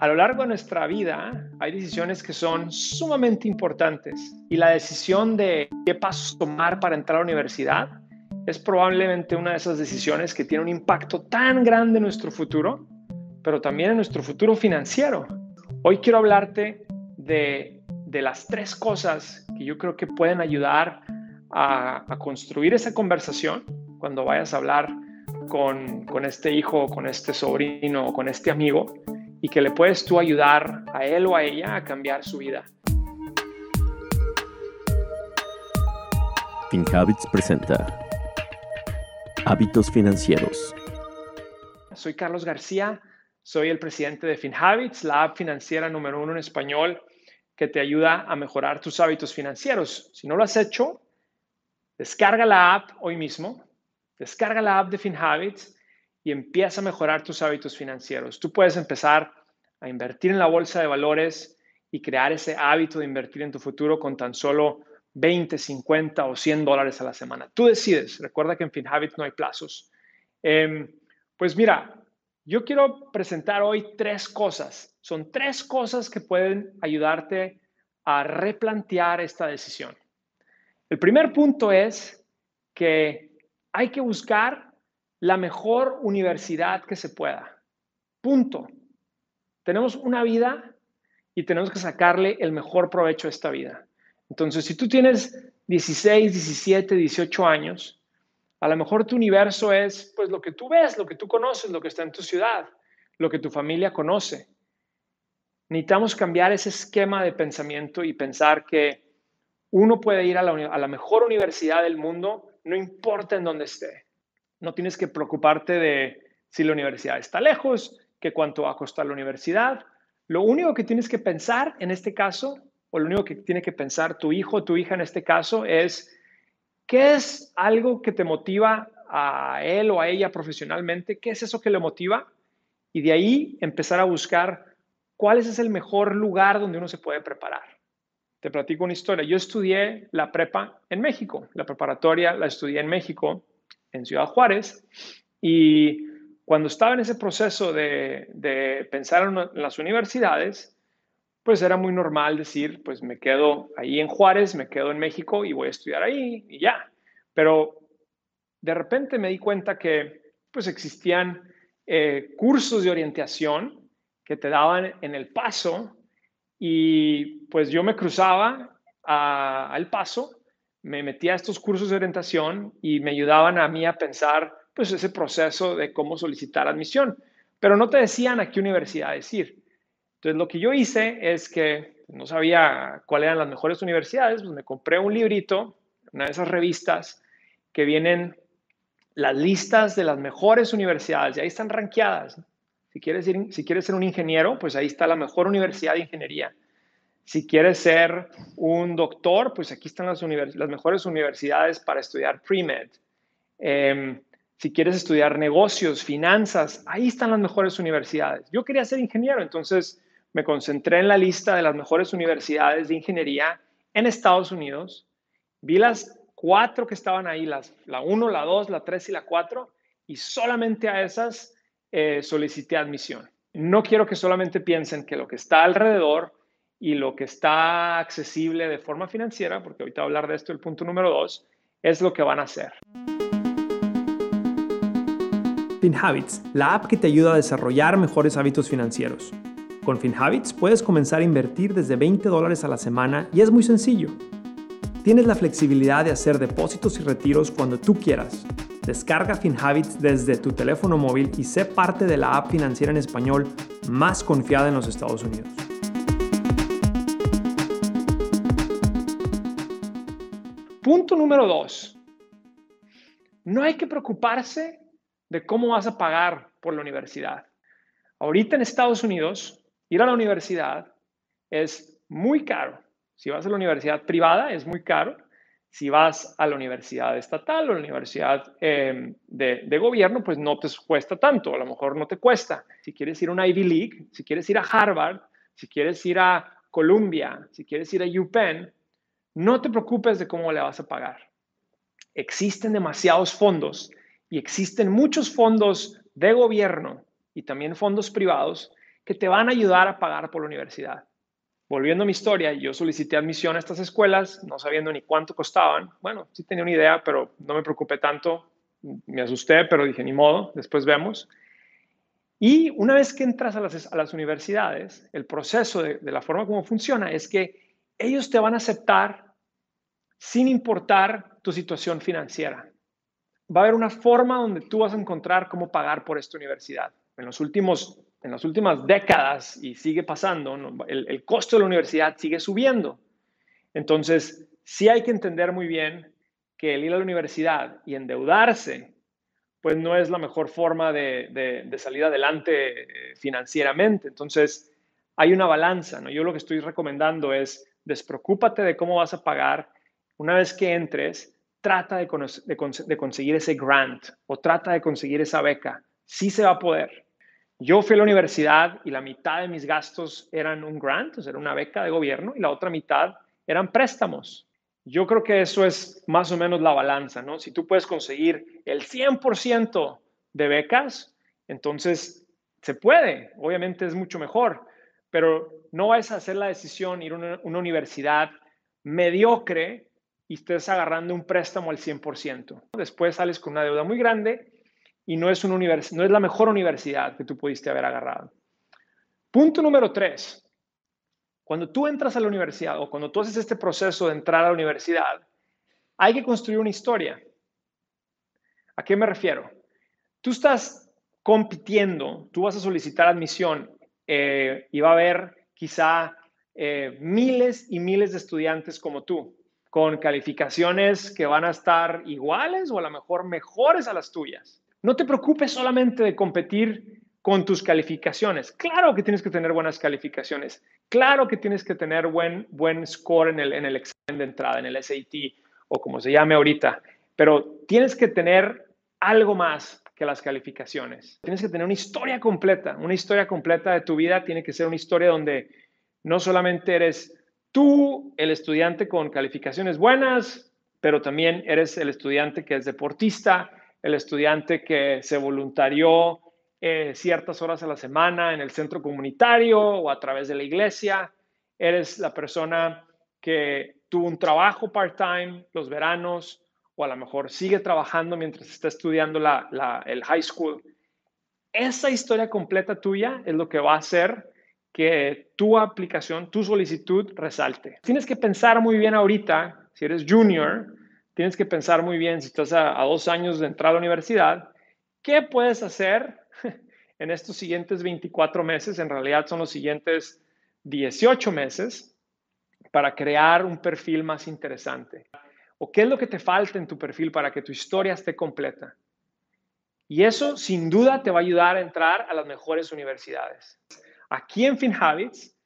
A lo largo de nuestra vida hay decisiones que son sumamente importantes y la decisión de qué pasos tomar para entrar a la universidad es probablemente una de esas decisiones que tiene un impacto tan grande en nuestro futuro, pero también en nuestro futuro financiero. Hoy quiero hablarte de, las tres cosas que yo creo que pueden ayudar a, construir esa conversación cuando vayas a hablar con, con este hijo, con este sobrino o con este amigo y que le puedes tú ayudar a él o a ella a cambiar su vida. FinHabits presenta Hábitos Financieros. Soy Carlos García, soy el presidente de FinHabits, la app financiera número uno en español que te ayuda a mejorar tus hábitos financieros. Si no lo has hecho, descarga la app hoy mismo, descarga la app de FinHabits y empieza a mejorar tus hábitos financieros. Tú puedes empezar a invertir en la bolsa de valores y crear ese hábito de invertir en tu futuro con tan solo 20, 50 o 100 dólares a la semana. Tú decides. Recuerda que en FinHabit no hay plazos. Em, pues mira, yo quiero presentar hoy tres cosas. Son tres cosas que pueden ayudarte a replantear esta decisión. El primer punto es que hay que buscar la mejor universidad que se pueda. Punto. Tenemos una vida y tenemos que sacarle el mejor provecho a esta vida. Entonces, si tú tienes 16, 17, 18 años, a lo mejor tu universo es pues lo que tú ves, lo que tú conoces, lo que está en tu ciudad, lo que tu familia conoce. Necesitamos cambiar ese esquema de pensamiento y pensar que uno puede ir a la, a la mejor universidad del mundo, no importa en dónde esté. No tienes que preocuparte de si la universidad está lejos, que cuánto va a costar la universidad. Lo único que tienes que pensar en este caso, o lo único que tiene que pensar tu hijo o tu hija en este caso, es qué es algo que te motiva a él o a ella profesionalmente, qué es eso que le motiva, y de ahí empezar a buscar cuál es el mejor lugar donde uno se puede preparar. Te platico una historia. Yo estudié la prepa en México, la preparatoria la estudié en México en Ciudad Juárez. Y cuando estaba en ese proceso de, pensar en, las universidades, pues era muy normal decir, pues me quedo ahí en Juárez, me quedo en México y voy a estudiar ahí y ya. Pero de repente me di cuenta que pues existían eh, cursos de orientación que te daban en el paso y pues yo me cruzaba al paso me metía a estos cursos de orientación y me ayudaban a mí a pensar pues ese proceso de cómo solicitar admisión, pero no te decían a qué universidad ir. Entonces lo que yo hice es que no sabía cuáles eran las mejores universidades, pues me compré un librito, una de esas revistas que vienen las listas de las mejores universidades y ahí están rankeadas. Si quieres, ir, si quieres ser un ingeniero, pues ahí está la mejor universidad de ingeniería. Si quieres ser un doctor, pues aquí están las, mejores universidades para estudiar pre-med. Em, si quieres estudiar negocios, finanzas, ahí están las mejores universidades. Yo quería ser ingeniero, entonces me concentré en la lista de las mejores universidades de ingeniería en Estados Unidos. Vi las cuatro que estaban ahí, las, la 1, la 2, la 3 y la 4, y solamente a esas eh, solicité admisión. No quiero que solamente piensen que lo que está alrededor y lo que está accesible de forma financiera, porque ahorita voy a hablar de esto, el punto número dos, es lo que van a hacer. FinHabits, la app que te ayuda a desarrollar mejores hábitos financieros. Con FinHabits puedes comenzar a invertir desde 20 dólares a la semana y es muy sencillo. Tienes la flexibilidad de hacer depósitos y retiros cuando tú quieras. Descarga FinHabits desde tu teléfono móvil y sé parte de la app financiera en español más confiada en los Estados Unidos. Punto número dos. No hay que preocuparse de cómo vas a pagar por la universidad. Ahorita en Estados Unidos, ir a la universidad es muy caro. Si vas a la universidad privada es muy caro. Si vas a la universidad estatal o la universidad em, de, de, gobierno, pues no te cuesta tanto, a lo mejor no te cuesta. Si quieres ir a una Ivy League, si quieres ir a Harvard, si quieres ir a Columbia, si quieres ir a UPenn, no te preocupes de cómo le vas a pagar. Existen demasiados fondos y existen muchos fondos de gobierno y también fondos privados que te van a ayudar a pagar por la universidad. Volviendo a mi historia, yo solicité admisión a estas escuelas, no sabiendo ni cuánto costaban. Bueno, sí tenía una idea, pero no me preocupé tanto. Me asusté, pero dije, ni modo, después vemos. Y una vez que entras a las, universidades, el proceso de, de la forma como funciona es que ellos te van a aceptar sin importar tu situación financiera. Va a haber una forma donde tú vas a encontrar cómo pagar por esta universidad. En, los últimos, en las últimas décadas, y sigue pasando, el, costo de la universidad sigue subiendo. Entonces, sí hay que entender muy bien que el ir a la universidad y endeudarse, pues no es la mejor forma de, de, salir adelante eh, financieramente. Entonces, hay una balanza, ¿no? Yo lo que estoy recomendando es despreocúpate de cómo vas a pagar una vez que entres, trata de, conseguir ese grant o trata de conseguir esa beca. Sí se va a poder. Yo fui a la universidad y la mitad de mis gastos eran un grant, o sea, era una beca de gobierno, y la otra mitad eran préstamos. Yo creo que eso es más o menos la balanza, ¿no? Si tú puedes conseguir el 100% de becas, entonces se puede, obviamente es mucho mejor, pero no vas a hacer la decisión ir a una, una universidad mediocre y estés agarrando un préstamo al 100%. Después sales con una deuda muy grande y no es, una no es la mejor universidad que tú pudiste haber agarrado. Punto número tres. Cuando tú entras a la universidad o cuando tú haces este proceso de entrar a la universidad, hay que construir una historia. ¿A qué me refiero? Tú estás compitiendo, tú vas a solicitar admisión eh, y va a haber quizá eh, miles y miles de estudiantes como tú con calificaciones que van a estar iguales o a lo mejor mejores a las tuyas. No te preocupes solamente de competir con tus calificaciones. Claro que tienes que tener buenas calificaciones. Claro que tienes que tener buen, buen score en el, en el examen de entrada, en el SAT o como se llame ahorita. Pero tienes que tener algo más que las calificaciones. Tienes que tener una historia completa. Una historia completa de tu vida tiene que ser una historia donde no solamente eres tú, el estudiante con calificaciones buenas, pero también eres el estudiante que es deportista, el estudiante que se voluntarió eh, ciertas horas a la semana en el centro comunitario o a través de la iglesia, eres la persona que tuvo un trabajo part-time los veranos o a lo mejor sigue trabajando mientras está estudiando el high school. Esa historia completa tuya es lo que va a hacer que tu aplicación, tu solicitud resalte. Tienes que pensar muy bien ahorita, si eres junior, tienes que pensar muy bien si estás a, dos años de entrar a la universidad, ¿qué puedes hacer en estos siguientes 24 meses? En realidad son los siguientes 18 meses para crear un perfil más interesante. ¿O qué es lo que te falta en tu perfil para que tu historia esté completa? Y eso sin duda te va a ayudar a entrar a las mejores universidades. Aquí en FinHabits,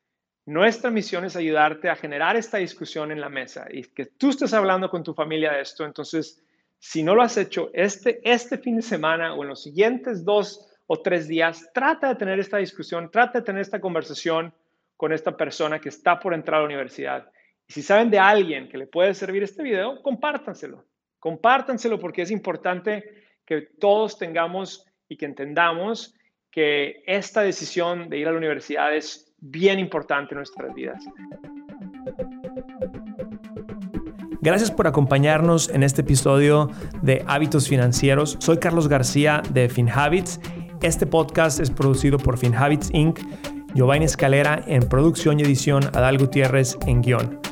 nuestra misión es ayudarte a generar esta discusión en la mesa y que tú estés hablando con tu familia de esto. Entonces, si no lo has hecho este, este fin de semana o en los siguientes dos o tres días, trata de tener esta discusión, trata de tener esta conversación con esta persona que está por entrar a la universidad. Y si saben de alguien que le puede servir este video, compártanselo. Compártanselo porque es importante que todos tengamos y que entendamos que esta decisión de ir a la universidad es bien importante en nuestras vidas. Gracias por acompañarnos en este episodio de Hábitos Financieros. Soy Carlos García de FinHabits. Este podcast es producido por FinHabits Inc., Giovanni Escalera en producción y edición, Adal Gutiérrez en guion.